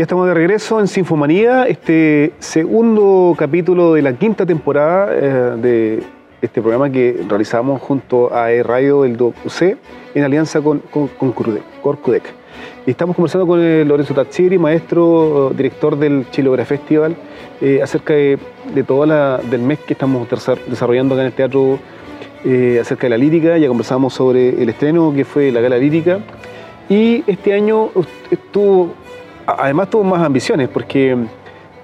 Ya estamos de regreso en Sinfomanía, este segundo capítulo de la quinta temporada eh, de este programa que realizamos junto a e Radio del DOC en alianza con, con. Y estamos conversando con el Lorenzo Tachiri, maestro, director del Chilografía Festival, eh, acerca de, todo el mes que estamos desarrollando acá en el teatro, eh, acerca de la lírica. Ya conversamos sobre el estreno que fue la gala lírica. Y este año estuvo además tuvo más ambiciones, porque,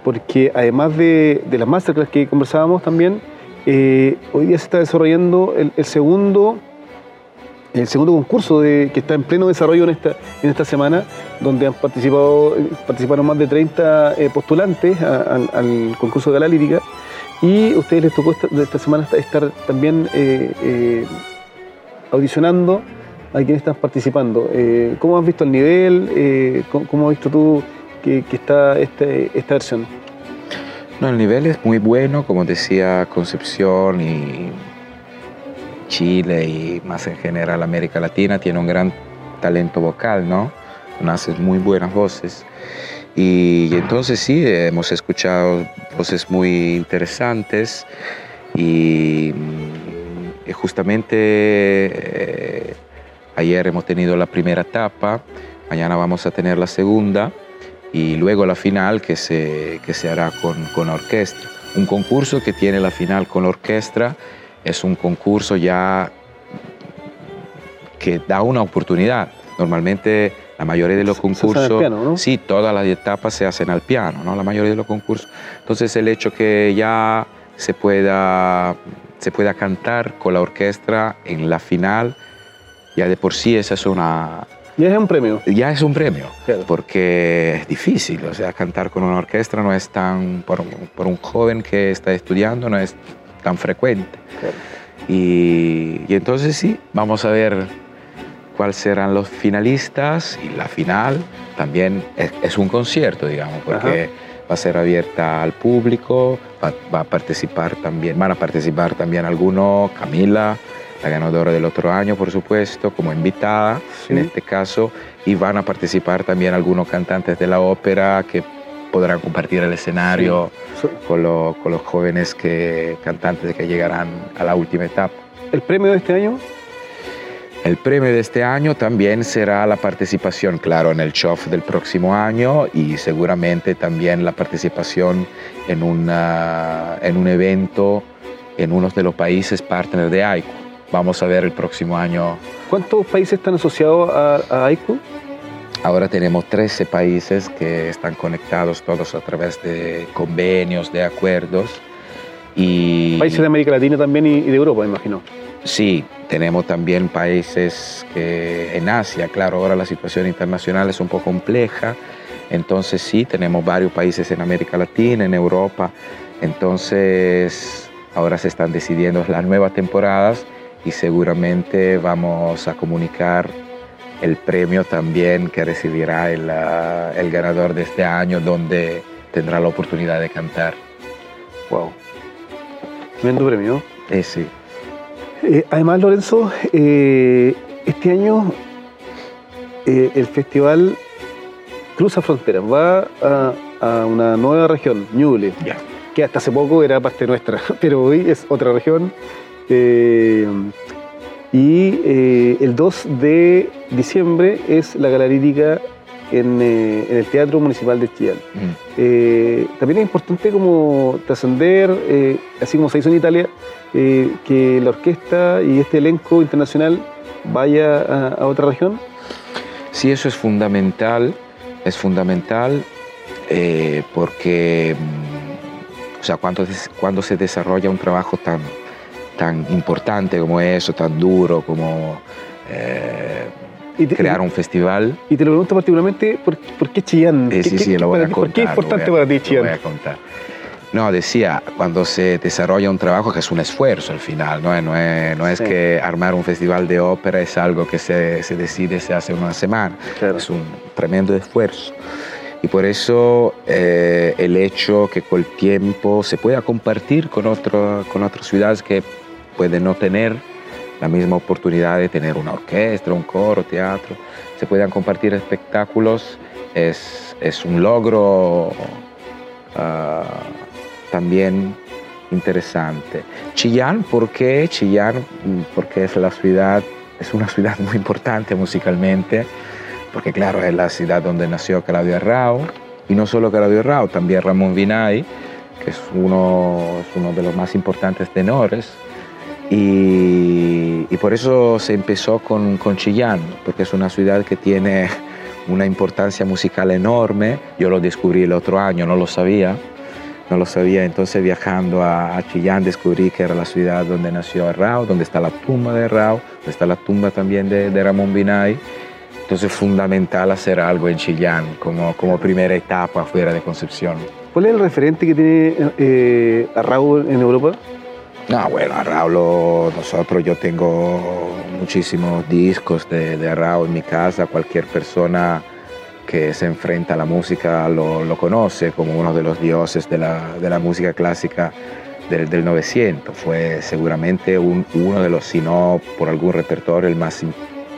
porque además de, de las masterclass que conversábamos también, eh, hoy día se está desarrollando el, segundo el segundo concurso que está en pleno desarrollo en esta, en esta semana, donde han participado participaron más de 30 eh, postulantes al concurso de la lírica. Y a ustedes les tocó esta, semana estar también eh, audicionando a quienes están participando. Eh, ¿Cómo has visto el nivel? Eh, ¿cómo, has visto tú que, está este, esta versión? No, el nivel es muy bueno, como decía Concepción y Chile y más en general América Latina, tiene un gran talento vocal, ¿no? Haces muy buenas voces. Y, entonces sí, hemos escuchado voces muy interesantes y, y justamente eh, Ayer hemos tenido la primera etapa, mañana vamos a tener la segunda y luego la final que se, que se hará con, con orquesta. Un concurso que tiene la final con orquesta es un concurso ya que da una oportunidad. Normalmente la mayoría de los concursos, sí, todas las etapas se hacen al piano, ¿no? La mayoría de los concursos. Entonces el hecho que ya se pueda, se pueda cantar con la orquesta en la final ya de por sí esa es una... Ya es un premio. Ya es un premio, porque es difícil, o sea, cantar con una orquesta no es tan, por, un joven que está estudiando, no es tan frecuente. Y, y, entonces sí, vamos a ver cuáles serán los finalistas y la final también es, un concierto, digamos, porque va a ser abierta al público, va, va, a participar también, van a participar también algunos, Camila, la ganadora del otro año, por supuesto, como invitada en este caso, y van a participar también algunos cantantes de la ópera que podrán compartir el escenario Con, con, los jóvenes que, cantantes que llegarán a la última etapa. ¿El premio de este año? El premio de este año también será la participación, claro, en el show del próximo año y seguramente también la participación en, una, en un evento en uno de los países partners de AICO vamos a ver el próximo año. ¿Cuántos países están asociados a, AICU? Ahora tenemos 13 países que están conectados todos a través de convenios, de acuerdos. Y, países de América Latina también y, de Europa, imagino. Sí, tenemos también países que en Asia, claro, ahora la situación internacional es un poco compleja, entonces sí, tenemos varios países en América Latina, en Europa, entonces ahora se están decidiendo las nuevas temporadas y seguramente vamos a comunicar el premio también que recibirá el, ah, el ganador de este año, donde tendrá la oportunidad de cantar. Wow. Tremendo premio. Eh, sí. Eh, además, Lorenzo, eh, este año eh, el festival cruza fronteras, va a, a una nueva región, Ñuble, que hasta hace poco era parte nuestra, pero hoy es otra región eh, y eh, el 2 de diciembre es la gala lírica en, eh, en, el Teatro Municipal de Chillán. también es importante como trascender, así como se hizo en Italia, que la orquesta y este elenco internacional vaya a, otra región. Sí, eso es fundamental, es fundamental porque, mm, o sea, cuando, cuando se desarrolla un trabajo tan tan importante como eso, tan duro como eh, crear un festival. Y te lo pregunto particularmente, ¿por, qué Chillán? Eh, sí, sí, lo voy a contar. ¿Por qué es importante para ti Chillán? Lo voy a contar. No, decía, cuando se desarrolla un trabajo que es un esfuerzo al final, no, no es, no es que armar un festival de ópera es algo que se, se decide, se hace una semana, es un tremendo esfuerzo. Y por eso eh, el hecho que con el tiempo se pueda compartir con, otro, con otras ciudades que puede no tener la misma oportunidad de tener una orquesta, un coro, teatro, se puedan compartir espectáculos, es, es, un logro ah, también interesante. Chillán, ¿por qué? Chillán, porque es la ciudad, es una ciudad muy importante musicalmente, porque claro, es la ciudad donde nació Claudio Arrao, y no solo Claudio Arrao, también Ramón Vinay, que es uno, es uno de los más importantes tenores, y, y por eso se empezó con, con Chillán, porque es una ciudad que tiene una importancia musical enorme, yo lo descubrí el otro año, no lo sabía, no lo sabía. Entonces viajando a, Chillán descubrí que era la ciudad donde nació Rao, donde está la tumba de Rao, donde está la tumba también de, Ramón Binay. Entonces es fundamental hacer algo en Chillán como, como primera etapa fuera de Concepción. ¿Cuál es el referente que tiene eh, en Europa? No, bueno, Arrao nosotros, yo tengo muchísimos discos de, de en mi casa, cualquier persona que se enfrenta a la música lo, conoce como uno de los dioses de la, música clásica del, del 900. Fue seguramente uno de los, si no por algún repertorio, el, más,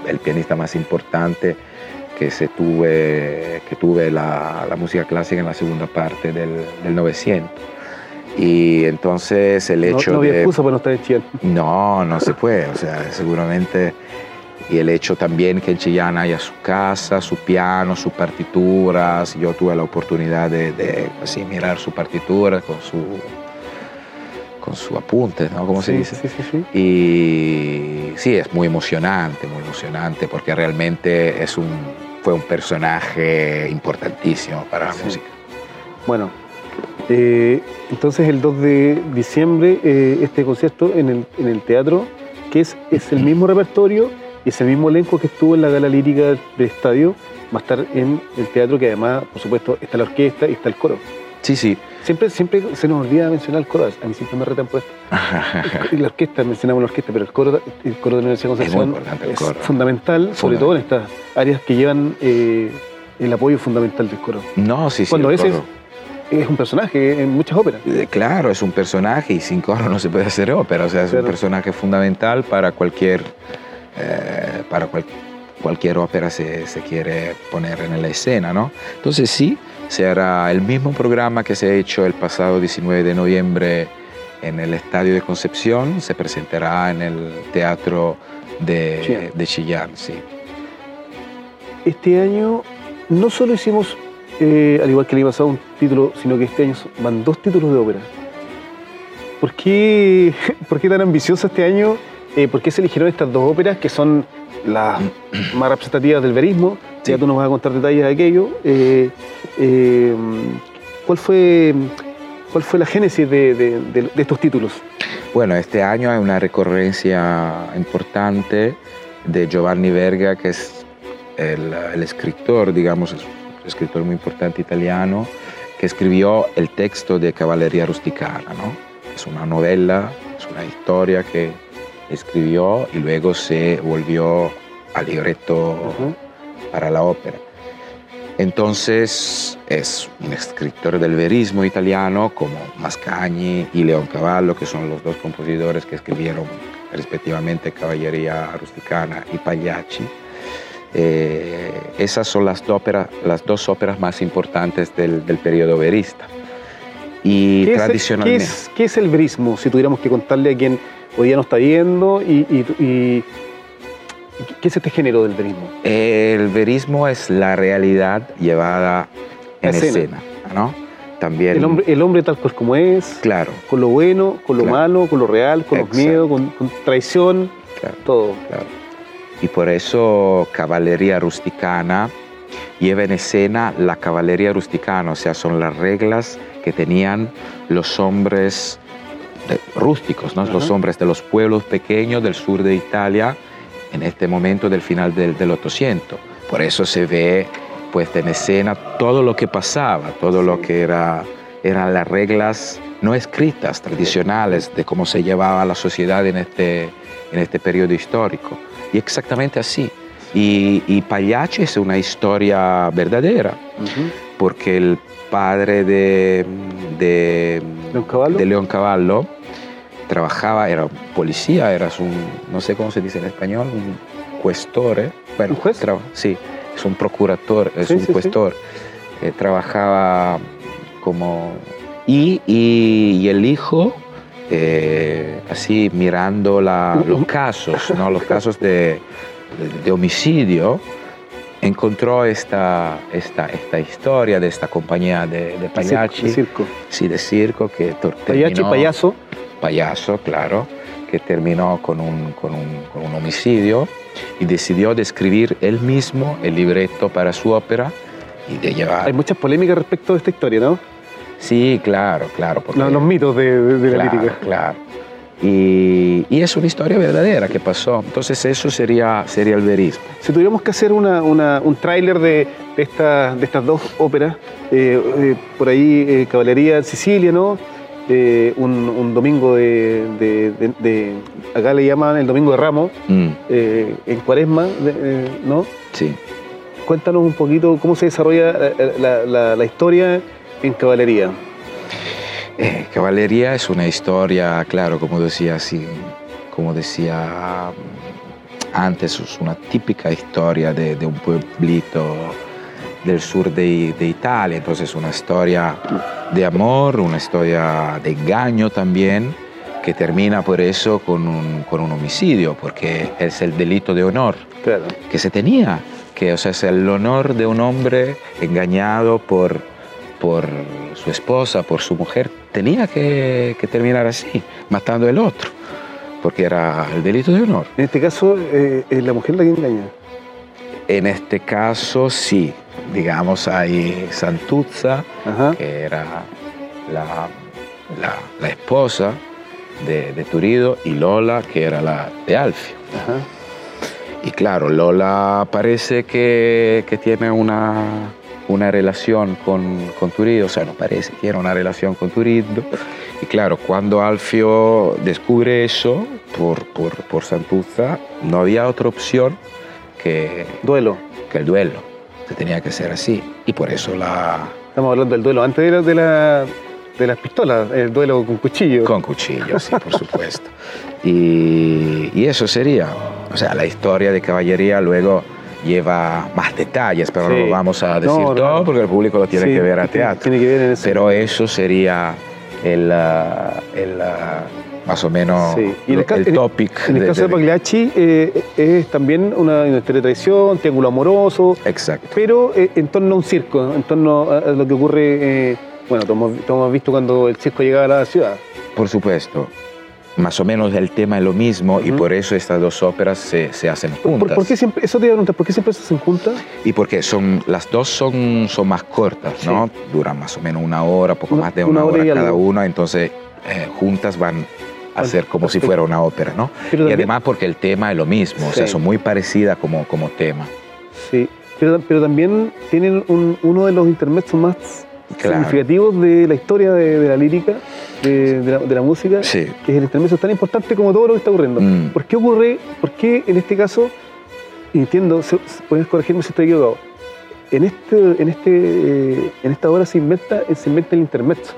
el pianista más importante que, se tuve, que tuve la, música clásica en la segunda parte del, del 900. Y entonces el hecho no, no había excusa para no estar en No, no se puede. O sea, seguramente y el hecho también que en Chillán haya su casa, su piano, sus partituras. Yo tuve la oportunidad de, así, mirar su partitura con su, con su apunte, ¿no? ¿Cómo se dice? Sí, sí, sí. Y sí, es muy emocionante, muy emocionante, porque realmente es un, fue un personaje importantísimo para la música. Bueno, eh, entonces el 2 de diciembre, eh, este concierto en el, en el teatro, que es, es el mismo repertorio y ese mismo elenco que estuvo en la gala lírica del estadio va a estar en el teatro, que además, por supuesto, está la orquesta y está el coro. Sí, sí. Siempre, siempre se nos olvida mencionar el coro, a mí siempre me retan por esto. la orquesta, mencionamos la orquesta, pero el coro, el coro de la Universidad de Concepción es, fundamental, sobre todo en estas áreas que llevan eh, el apoyo fundamental del coro. No, sí, sí. Cuando ese es un personaje en muchas óperas. Eh, claro, es un personaje y sin coro no se puede hacer ópera, o sea, es un personaje fundamental para cualquier eh, para cualquier ópera se, se, quiere poner en la escena, ¿no? Entonces sí, se hará el mismo programa que se ha hecho el pasado 19 de noviembre en el Estadio de Concepción, se presentará en el Teatro de, de Chillán, sí. Este año no solo hicimos, eh, al igual que el año pasado, un título, sino que este año van dos títulos de ópera. ¿Por qué, ¿Por qué tan ambicioso este año eh, por qué se eligieron estas dos óperas que son las más representativas del verismo. Ya tú nos vas a contar detalles de aquello. Eh, eh, ¿cuál, fue, ¿Cuál fue la génesis de, estos títulos? Bueno, este año hay una recurrencia importante de Giovanni Verga, que es el, escritor, digamos, escritor muy importante italiano, que escribió el texto de Caballería Rusticana, ¿no? Es una novela, es una historia que escribió y luego se volvió al libreto para la ópera. Entonces es un escritor del verismo italiano como Mascagni y Leon Cavallo, que son los dos compositores que escribieron respectivamente Caballería Rusticana y Pagliacci. Eh, esas son las, las dos óperas más importantes del, periodo verista. Y ¿Qué tradicionalmente... Es, ¿qué, es, el verismo? Si tuviéramos que contarle a quien hoy día no está viendo y, ¿qué es este género del verismo? El verismo es la realidad llevada en escena, ¿no? También... El hombre, el hombre tal cual como es, claro. con lo bueno, con lo malo, con lo real, con los miedos, con, traición, todo. Claro. Y por eso caballería rusticana lleva en escena la caballería rusticana, o sea, son las reglas que tenían los hombres rústicos, ¿no? los hombres de los pueblos pequeños del sur de Italia en este momento del final del, del 800. Por eso se ve pues en escena todo lo que pasaba, todo lo que era, eran las reglas no escritas, tradicionales de cómo se llevaba la sociedad en este, en este periodo histórico. Y exactamente así. Y, y Pagliacci es una historia verdadera, porque el padre de, de, de León Cavallo trabajaba, era policía, eras un, no sé cómo se dice en español, un cuestore. Bueno, ¿Un juez? sí, es un procurador, es un cuestor. eh, trabajaba como... Y, y, el hijo, eh, así mirando los casos, ¿no? los casos de, de, homicidio, encontró esta, esta, esta historia de esta compañía de, de payachi. De circo. Sí, de circo que Payachi, payaso. Payaso, claro, que terminó con un, con un, con un homicidio y decidió de escribir él mismo el libreto para su ópera y de llevar... Hay muchas polémicas respecto de esta historia, ¿no? Sí, claro, claro. Porque, los, mitos de, la lírica. Claro. Y, y, es una historia verdadera que pasó. Entonces eso sería, sería el verismo. Si tuviéramos que hacer una, una, un tráiler de, de, esta, de, estas dos óperas, eh, eh, por ahí eh, Caballería en Sicilia, ¿no? Un, un, domingo de, de, acá le llaman el domingo de Ramos, mm. en Cuaresma, ¿no? Sí cuéntanos un poquito cómo se desarrolla la, historia en caballería. Eh, caballería es una historia, claro, como decía, así, como decía mm, antes, es una típica historia de, un pueblito del sur de, Italia, entonces una historia de amor, una historia de engaño también, que termina por eso con un, con un homicidio, porque es el delito de honor que se tenía que o sea, es el honor de un hombre engañado por, por su esposa, por su mujer, tenía que, terminar así, matando al otro, porque era el delito de honor. En este caso, eh, ¿es la mujer la que engaña? En este caso, sí. Digamos, hay Santuzza, que era la, la, esposa de, de, Turido, y Lola, que era la de Alfio. Y claro, Lola parece que, que tiene una, una relación con, con, Turido, o sea, no parece, tiene una relación con Turido. Y claro, cuando Alfio descubre eso por, por, por Santuzza, no había otra opción que... Duelo. Que el duelo. Se tenía que ser así. Y por eso la... Estamos hablando del duelo antes de, la, de las pistolas, el duelo con cuchillo. Con cuchillo, sí, por supuesto. Y, y eso sería. O sea, la historia de caballería luego lleva más detalles, pero no vamos a decir todo porque el público lo tiene que ver a teatro. Tiene que ver en Pero eso sería el, uh, el uh, más o menos el, topic. En el caso de, Pagliacci eh, es también una, historia de traición, triángulo amoroso. Exacto. Pero eh, en torno a un circo, en torno a, lo que ocurre, eh, bueno, todos hemos visto cuando el circo llegaba a la ciudad. Por supuesto más o menos el tema es lo mismo y por eso estas dos óperas se, se hacen juntas. ¿Por, qué siempre, eso te ¿por qué siempre se hacen juntas? Y porque son, las dos son, son más cortas, ¿no? Duran más o menos una hora, poco más de una, hora, cada una, entonces eh, juntas van a ser como si fuera una ópera, ¿no? y además porque el tema es lo mismo, o sea, son muy parecidas como, como tema. Sí, pero, pero también tienen uno de los intermedios más significativos de la historia de, la lírica, de, la, música, que es el intermedio tan importante como todo lo que está ocurriendo. Mm. ¿Por qué ocurre, por qué en este caso, entiendo, puedes corregirme si estoy equivocado, en, este, en, este, eh, en esta obra se inventa, se inventa el intermezzo?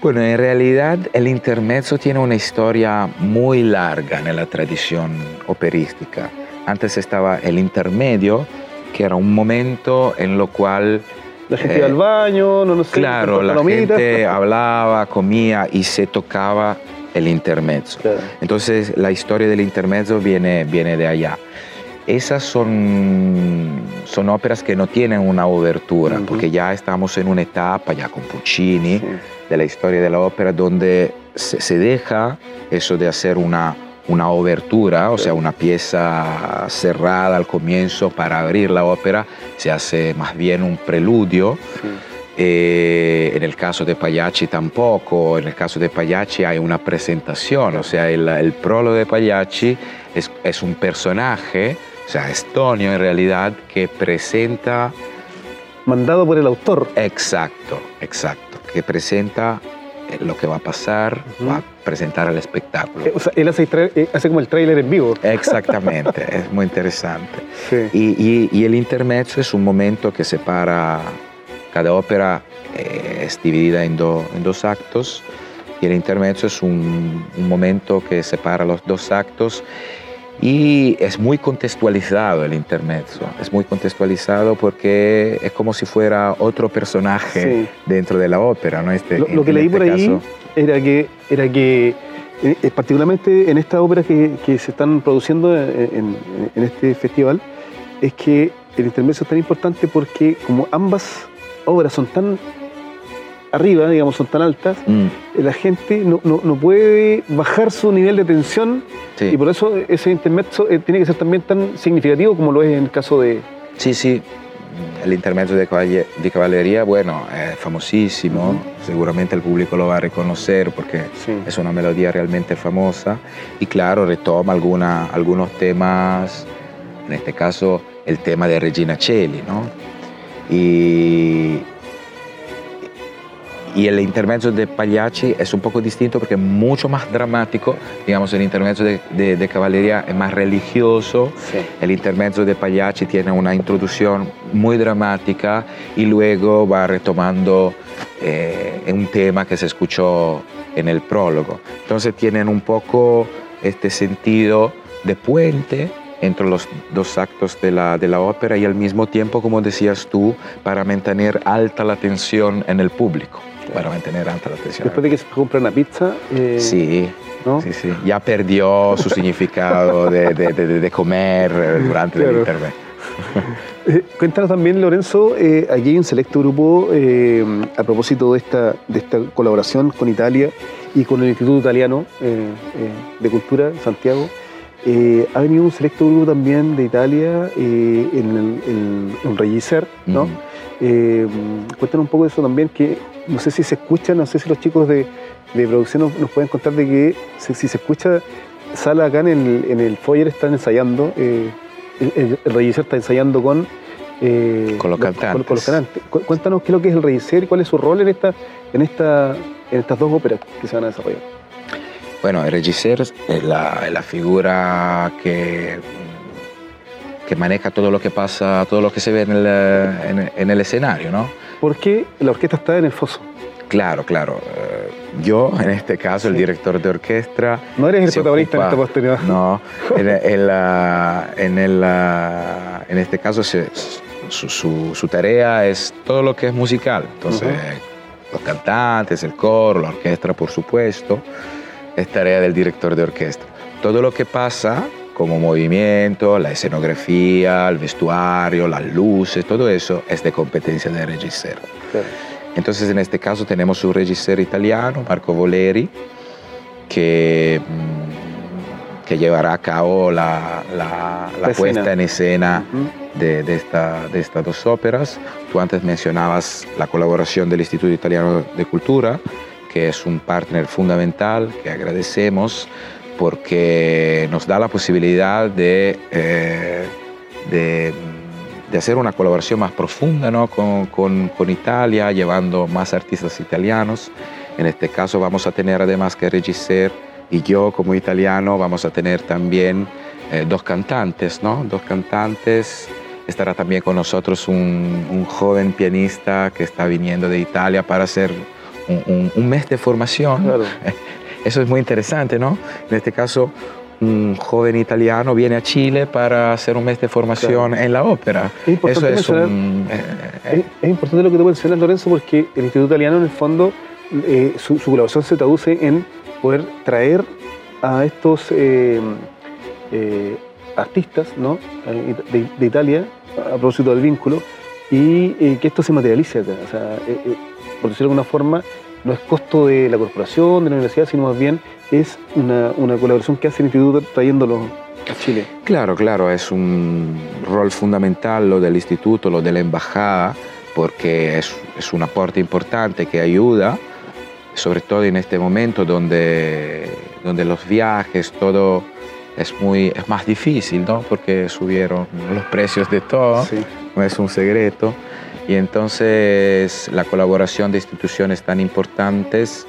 Bueno, en realidad el intermezzo tiene una historia muy larga en la tradición operística. Antes estaba el intermedio, que era un momento en lo cual la gente iba al baño, no, no sé. Claro, la gente hablaba, comía y se tocaba el intermezzo. Entonces la historia del intermezzo viene, viene de allá. Esas son, son óperas que no tienen una obertura, porque ya estamos en una etapa, ya con Puccini, de la historia de la ópera, donde se, se deja eso de hacer una una obertura, o sea, una pieza cerrada al comienzo para abrir la ópera, se hace más bien un preludio. Eh, en el caso de Pagliacci tampoco, en el caso de Pagliacci hay una presentación, o sea, el, el prólogo de Pagliacci es, es, un personaje, o sea, es Tonio en realidad, que presenta... Mandado por el autor. Exacto, exacto, que presenta lo que va a pasar, va a presentar el espectáculo. Eh, o sea, él hace, eh, hace como el tráiler en vivo. Exactamente, es muy interesante. Y, y, el intermezzo es un momento que separa, cada ópera eh, es dividida en, en, dos actos, y el intermezzo es un, un, momento que separa los dos actos Y es muy contextualizado el intermezzo, es muy contextualizado porque es como si fuera otro personaje dentro de la ópera. ¿no? Este, lo, que leí este por ahí era que, era que eh, eh, particularmente en estas óperas que, que, se están produciendo en, en, este festival, es que el intermezzo es tan importante porque como ambas obras son tan arriba, digamos, son tan altas, mm. la gente no, no, puede bajar su nivel de tensión y por eso ese intermezzo eh, tiene que ser también tan significativo como lo es en el caso de... Sí, sí, el intermezzo de, caballería, bueno, es famosísimo, seguramente el público lo va a reconocer porque es una melodía realmente famosa. Y claro, retoma alguna, algunos temas, en este caso el tema de Regina Cheli, ¿no? Y, y el intermezzo de Pagliacci es un poco distinto porque es mucho más dramático. Digamos, el intermezzo de, de, Caballería es más religioso. El intermezzo de Pagliacci tiene una introducción muy dramática y luego va retomando eh, un tema que se escuchó en el prólogo. Entonces tienen un poco este sentido de puente entre los dos actos de la, de la ópera y al mismo tiempo, como decías tú, para mantener alta la tensión en el público para mantener alta la tensión. Después de que se compra una pizza. Eh, sí, sí, sí. Ya perdió su significado de, de, de, comer eh, durante el intermedio. Eh, cuéntanos también, Lorenzo, aquí hay un selecto grupo a propósito de esta, de esta colaboración con Italia y con el Instituto Italiano de Cultura, Santiago. Ha venido un selecto grupo también de Italia en el, en, ¿no? cuéntanos un poco de eso también, que no sé si se escucha, no sé si los chicos de, producción nos, pueden contar de que si, se escucha, sala acá en el, en el foyer están ensayando, eh, el, el, está ensayando con, eh, con los cantantes. Cuéntanos qué es lo que es el regisser y cuál es su rol en, esta, en, esta, en estas dos óperas que se van a desarrollar. Bueno, el regisser es la, la figura que que maneja todo lo que pasa, todo lo que se ve en el, en, en el escenario, ¿no? porque la orquesta está en el foso. Claro, claro. Eh, yo, en este caso, el director de orquesta. No eres el protagonista en esta posterior. No, en, en, el, en este caso su, su, tarea es todo lo que es musical. Entonces, los cantantes, el coro, la orquesta, por supuesto, es tarea del director de orquesta. Todo lo que pasa como movimiento, la escenografía, el vestuario, las luces, todo eso es de competencia del regisseur. Entonces en este caso tenemos un regisseur italiano, Marco Voleri, que, mm, que llevará a cabo la, la, puesta en escena de, de, esta, de estas dos óperas. Tú antes mencionabas la colaboración del Instituto Italiano de Cultura, que es un partner fundamental que agradecemos porque nos da la posibilidad de, eh, de, hacer una colaboración más profunda ¿no? con, con, Italia, llevando más artistas italianos. En este caso vamos a tener además que Regisser y yo como italiano vamos a tener también eh, dos cantantes, ¿no? Dos cantantes. Estará también con nosotros un, un, joven pianista que está viniendo de Italia para hacer un, un, mes de formación. Claro. Eso es muy interesante, ¿no? En este caso, un joven italiano viene a Chile para hacer un mes de formación en la ópera. Es importante, Eso es, eh, eh, es, importante lo que tú mencionas, Lorenzo, porque el Instituto Italiano, en el fondo, eh, su, colaboración se traduce en poder traer a estos artistas ¿no? de, Italia, a propósito del vínculo, y que esto se materialice acá. O sea, por decirlo de alguna forma, no es costo de la corporación, de la universidad, sino más bien es una, colaboración que hace el instituto trayéndolo a Chile. Claro, claro, es un rol fundamental lo del instituto, lo de la embajada, porque es, es un aporte importante que ayuda, sobre todo en este momento donde, donde los viajes, todo es, muy, es más difícil, ¿no? porque subieron los precios de todo, no es un secreto. Y entonces la colaboración de instituciones tan importantes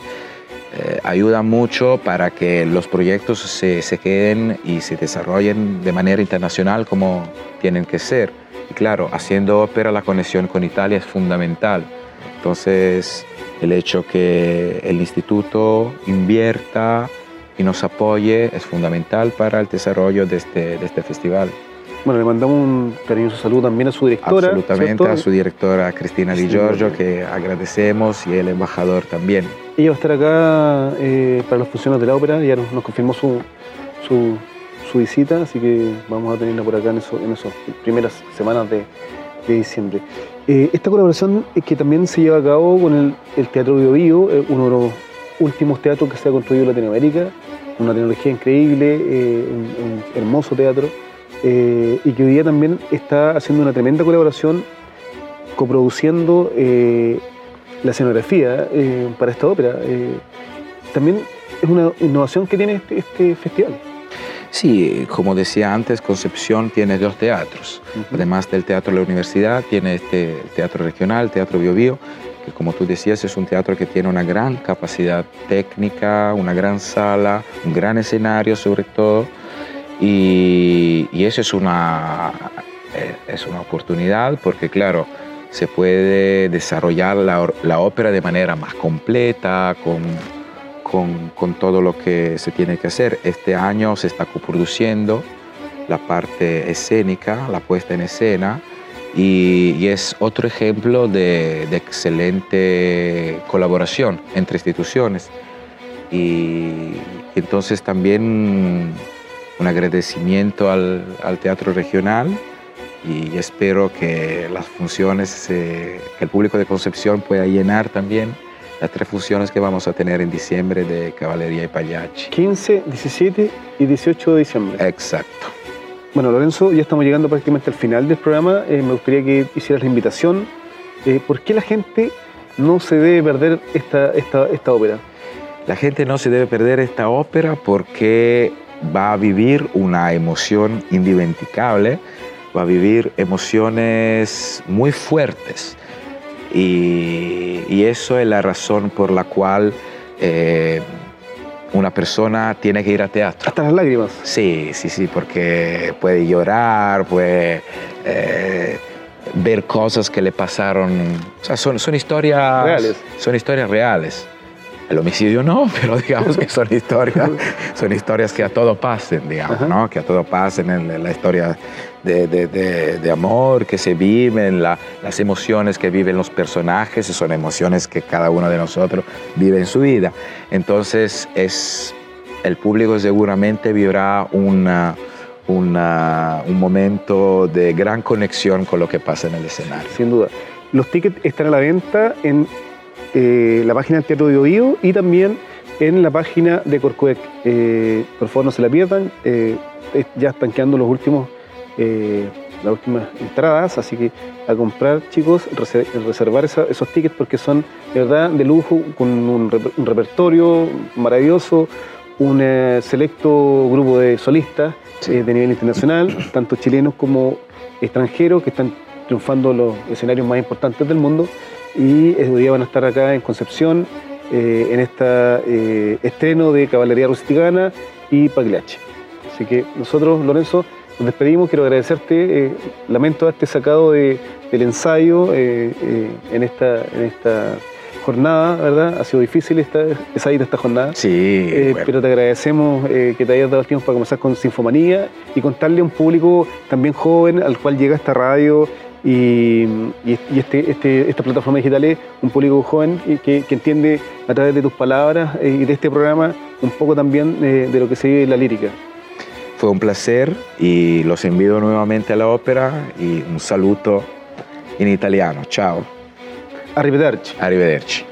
eh, ayuda mucho para que los proyectos se, se, queden y se desarrollen de manera internacional como tienen que ser. Y claro, haciendo ópera la conexión con Italia es fundamental. Entonces el hecho que el instituto invierta y nos apoye es fundamental para el desarrollo de este, de este festival. Bueno, le mandamos un cariñoso saludo también a su directora. Absolutamente, a su directora Cristina Di Giorgio, que agradecemos, y el embajador también. Ella va a estar acá eh, para las funciones de la ópera, ya nos, confirmó su, su, visita, así que vamos a tenerla por acá en, en esas primeras semanas de, de diciembre. Eh, esta colaboración es que también se lleva a cabo con el, el Teatro Bio Bio, eh, uno de los últimos teatros que se ha construido en Latinoamérica, una tecnología increíble, un hermoso teatro eh, y que hoy día también está haciendo una tremenda colaboración coproduciendo eh, la escenografía eh, para esta ópera. también es una innovación que tiene este, este, festival. Sí, como decía antes, Concepción tiene dos teatros. Además del Teatro de la Universidad, tiene este teatro regional, Teatro Bio Bio, que como tú decías es un teatro que tiene una gran capacidad técnica, una gran sala, un gran escenario sobre todo y, eso es una, eh, es una oportunidad porque, claro, se puede desarrollar la, ópera de manera más completa, con, con, con, todo lo que se tiene que hacer. Este año se está coproduciendo la parte escénica, la puesta en escena, y, es otro ejemplo de, de, excelente colaboración entre instituciones. Y entonces también un agradecimiento al, Teatro Regional y espero que las funciones, que el público de Concepción pueda llenar también las tres funciones que vamos a tener en diciembre de Caballería y Pagliacci. 15, 17 y 18 de diciembre. Exacto. Bueno, Lorenzo, ya estamos llegando prácticamente al final del programa. Eh, me gustaría que hicieras la invitación. Eh, ¿Por qué la gente no se debe perder esta, esta, esta ópera? La gente no se debe perder esta ópera porque va a vivir una emoción indiventicable, va a vivir emociones muy fuertes. Y, eso es la razón por la cual eh, una persona tiene que ir a teatro. Hasta las lágrimas. Sí, sí, sí, porque puede llorar, puede eh, ver cosas que le pasaron. O sea, son, son historias reales. Son historias reales. El homicidio no, pero digamos que son historias, son historias que a todo pasen, digamos, ¿no? Que a todo pasen en la historia de, de, de, amor que se viven, la, las emociones que viven los personajes, son emociones que cada uno de nosotros vive en su vida. Entonces, es, el público seguramente vivirá una, una, un momento de gran conexión con lo que pasa en el escenario. Sin duda. Los tickets están a la venta en eh, la página del Teatro de Oído y también en la página de Corcuec. Eh, por favor, no se la pierdan. Eh, ya están quedando los últimos, las últimas entradas, así que a comprar, chicos, reservar esos tickets porque son de verdad de lujo, con un, repertorio maravilloso, un selecto grupo de solistas de nivel internacional, tanto chilenos como extranjeros, que están triunfando los escenarios más importantes del mundo y hoy día van a estar acá en Concepción eh, en este estreno de Caballería Rusticana y Pagliacci. Así que nosotros, Lorenzo, nos despedimos. Quiero agradecerte. Eh, lamento haberte sacado del ensayo en, esta, en esta jornada, ¿verdad? Ha sido difícil esta, salir de esta jornada. Sí. Pero te agradecemos que te hayas dado el tiempo para comenzar con Sinfomanía y contarle a un público también joven al cual llega esta radio y, este, este, esta plataforma digital es un público joven que, que, entiende a través de tus palabras eh, y de este programa un poco también eh, de lo que se vive en la lírica. Fue un placer y los envío nuevamente a la ópera y un saludo en italiano. Ciao. Arrivederci. Arrivederci.